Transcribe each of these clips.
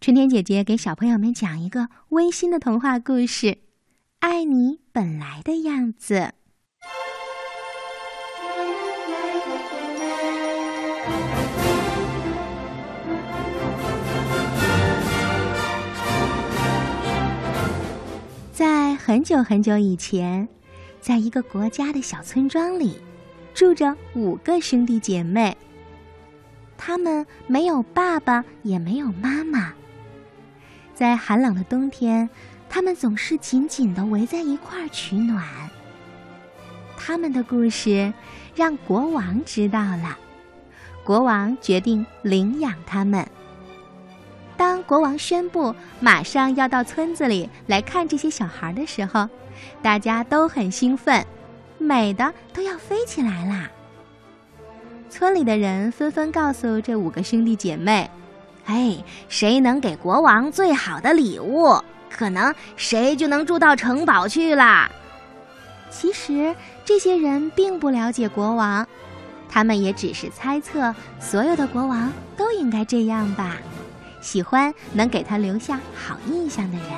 春天姐姐给小朋友们讲一个温馨的童话故事，《爱你本来的样子》。在很久很久以前，在一个国家的小村庄里，住着五个兄弟姐妹。他们没有爸爸，也没有妈妈。在寒冷的冬天，他们总是紧紧的围在一块儿取暖。他们的故事让国王知道了，国王决定领养他们。当国王宣布马上要到村子里来看这些小孩的时候，大家都很兴奋，美的都要飞起来啦。村里的人纷纷告诉这五个兄弟姐妹：“哎，谁能给国王最好的礼物，可能谁就能住到城堡去啦。”其实这些人并不了解国王，他们也只是猜测所有的国王都应该这样吧，喜欢能给他留下好印象的人。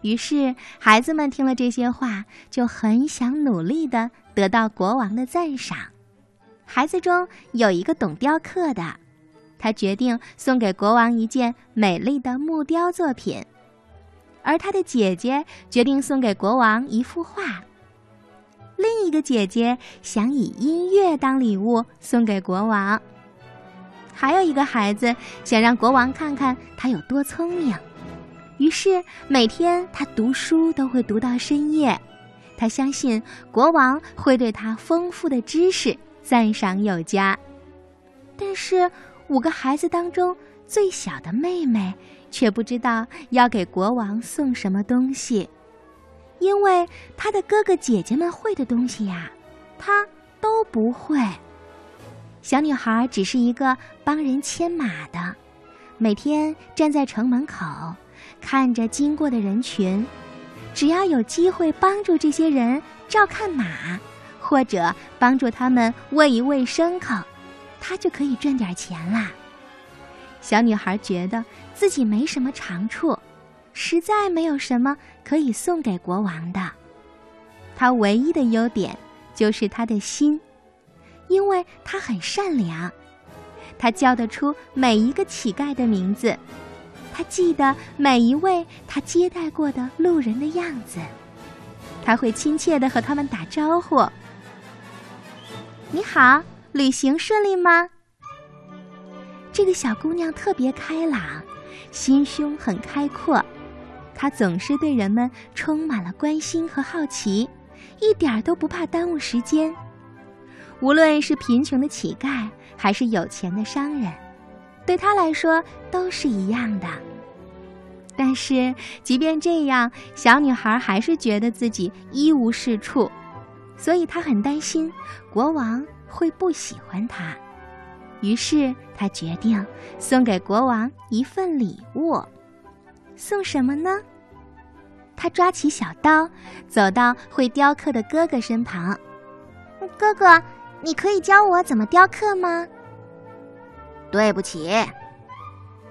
于是孩子们听了这些话，就很想努力的得到国王的赞赏。孩子中有一个懂雕刻的，他决定送给国王一件美丽的木雕作品，而他的姐姐决定送给国王一幅画。另一个姐姐想以音乐当礼物送给国王。还有一个孩子想让国王看看他有多聪明，于是每天他读书都会读到深夜。他相信国王会对他丰富的知识。赞赏有加，但是五个孩子当中最小的妹妹却不知道要给国王送什么东西，因为她的哥哥姐姐们会的东西呀，她都不会。小女孩只是一个帮人牵马的，每天站在城门口，看着经过的人群，只要有机会帮助这些人照看马。或者帮助他们喂一喂牲口，他就可以赚点钱啦。小女孩觉得自己没什么长处，实在没有什么可以送给国王的。她唯一的优点就是她的心，因为她很善良。她叫得出每一个乞丐的名字，她记得每一位她接待过的路人的样子，她会亲切地和他们打招呼。你好，旅行顺利吗？这个小姑娘特别开朗，心胸很开阔，她总是对人们充满了关心和好奇，一点都不怕耽误时间。无论是贫穷的乞丐，还是有钱的商人，对她来说都是一样的。但是，即便这样，小女孩还是觉得自己一无是处。所以她很担心国王会不喜欢他，于是他决定送给国王一份礼物。送什么呢？他抓起小刀，走到会雕刻的哥哥身旁。哥哥，你可以教我怎么雕刻吗？对不起，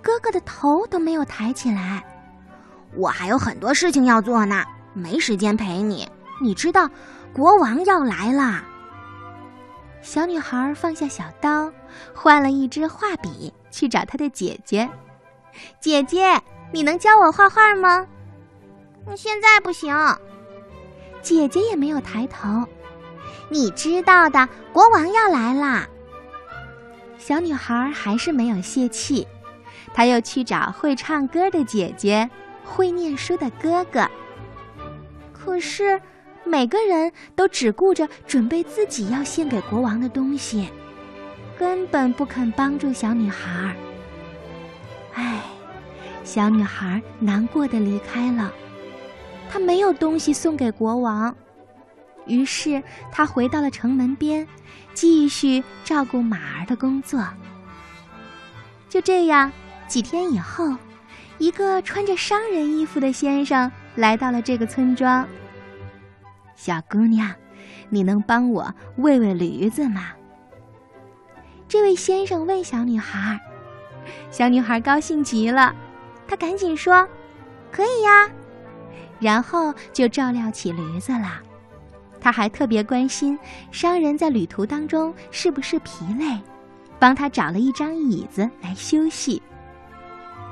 哥哥的头都没有抬起来。我还有很多事情要做呢，没时间陪你。你知道。国王要来了。小女孩放下小刀，换了一支画笔，去找她的姐姐。姐姐，你能教我画画吗？现在不行。姐姐也没有抬头。你知道的，国王要来啦。小女孩还是没有泄气，她又去找会唱歌的姐姐，会念书的哥哥。可是。每个人都只顾着准备自己要献给国王的东西，根本不肯帮助小女孩。唉，小女孩难过的离开了。她没有东西送给国王，于是她回到了城门边，继续照顾马儿的工作。就这样，几天以后，一个穿着商人衣服的先生来到了这个村庄。小姑娘，你能帮我喂喂驴子吗？这位先生问小女孩。小女孩高兴极了，她赶紧说：“可以呀。”然后就照料起驴子了。他还特别关心商人在旅途当中是不是疲累，帮他找了一张椅子来休息。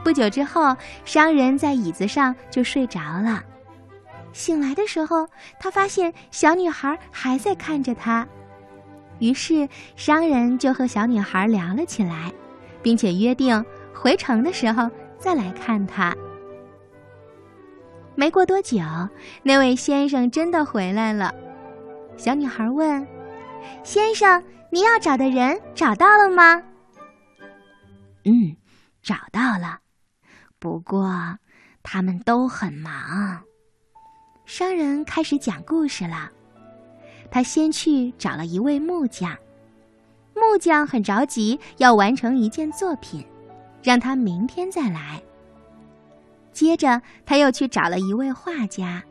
不久之后，商人在椅子上就睡着了。醒来的时候，他发现小女孩还在看着他，于是商人就和小女孩聊了起来，并且约定回城的时候再来看她。没过多久，那位先生真的回来了。小女孩问：“先生，你要找的人找到了吗？”“嗯，找到了，不过他们都很忙。”商人开始讲故事了。他先去找了一位木匠，木匠很着急要完成一件作品，让他明天再来。接着他又去找了一位画家，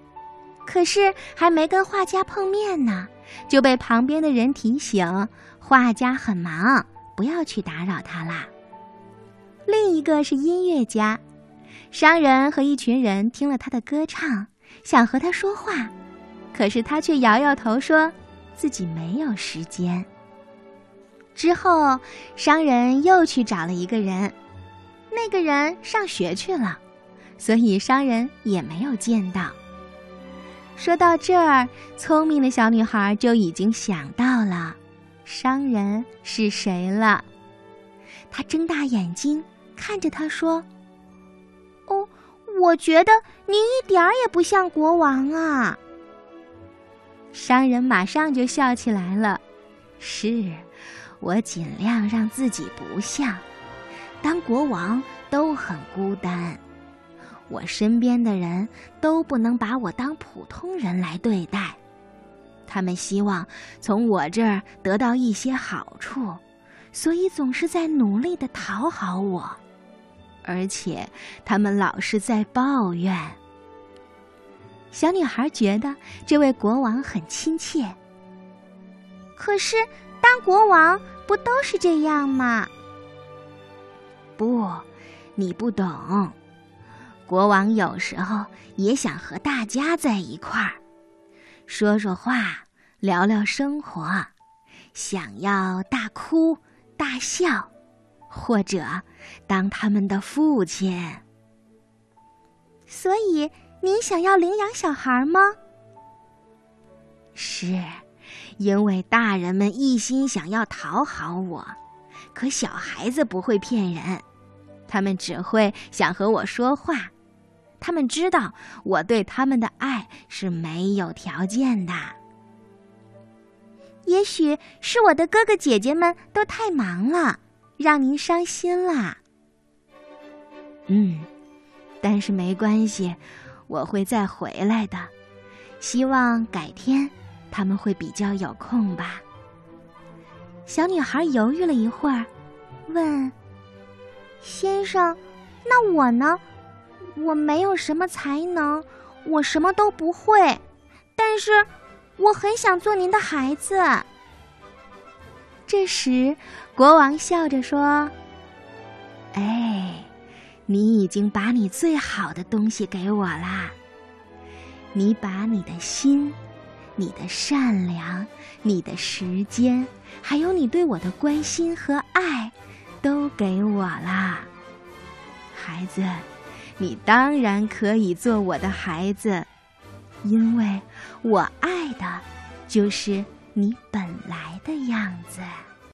可是还没跟画家碰面呢，就被旁边的人提醒画家很忙，不要去打扰他啦。另一个是音乐家，商人和一群人听了他的歌唱。想和他说话，可是他却摇摇头，说自己没有时间。之后，商人又去找了一个人，那个人上学去了，所以商人也没有见到。说到这儿，聪明的小女孩就已经想到了商人是谁了。她睁大眼睛看着他说：“。”我觉得您一点儿也不像国王啊！商人马上就笑起来了。是，我尽量让自己不像。当国王都很孤单，我身边的人都不能把我当普通人来对待。他们希望从我这儿得到一些好处，所以总是在努力的讨好我。而且，他们老是在抱怨。小女孩觉得这位国王很亲切。可是，当国王不都是这样吗？不，你不懂。国王有时候也想和大家在一块儿，说说话，聊聊生活，想要大哭大笑。或者当他们的父亲，所以您想要领养小孩吗？是，因为大人们一心想要讨好我，可小孩子不会骗人，他们只会想和我说话，他们知道我对他们的爱是没有条件的。也许是我的哥哥姐姐们都太忙了。让您伤心啦。嗯，但是没关系，我会再回来的。希望改天他们会比较有空吧。小女孩犹豫了一会儿，问：“先生，那我呢？我没有什么才能，我什么都不会，但是我很想做您的孩子。”这时，国王笑着说：“哎，你已经把你最好的东西给我啦。你把你的心、你的善良、你的时间，还有你对我的关心和爱，都给我啦。孩子，你当然可以做我的孩子，因为我爱的，就是。”你本来的样子。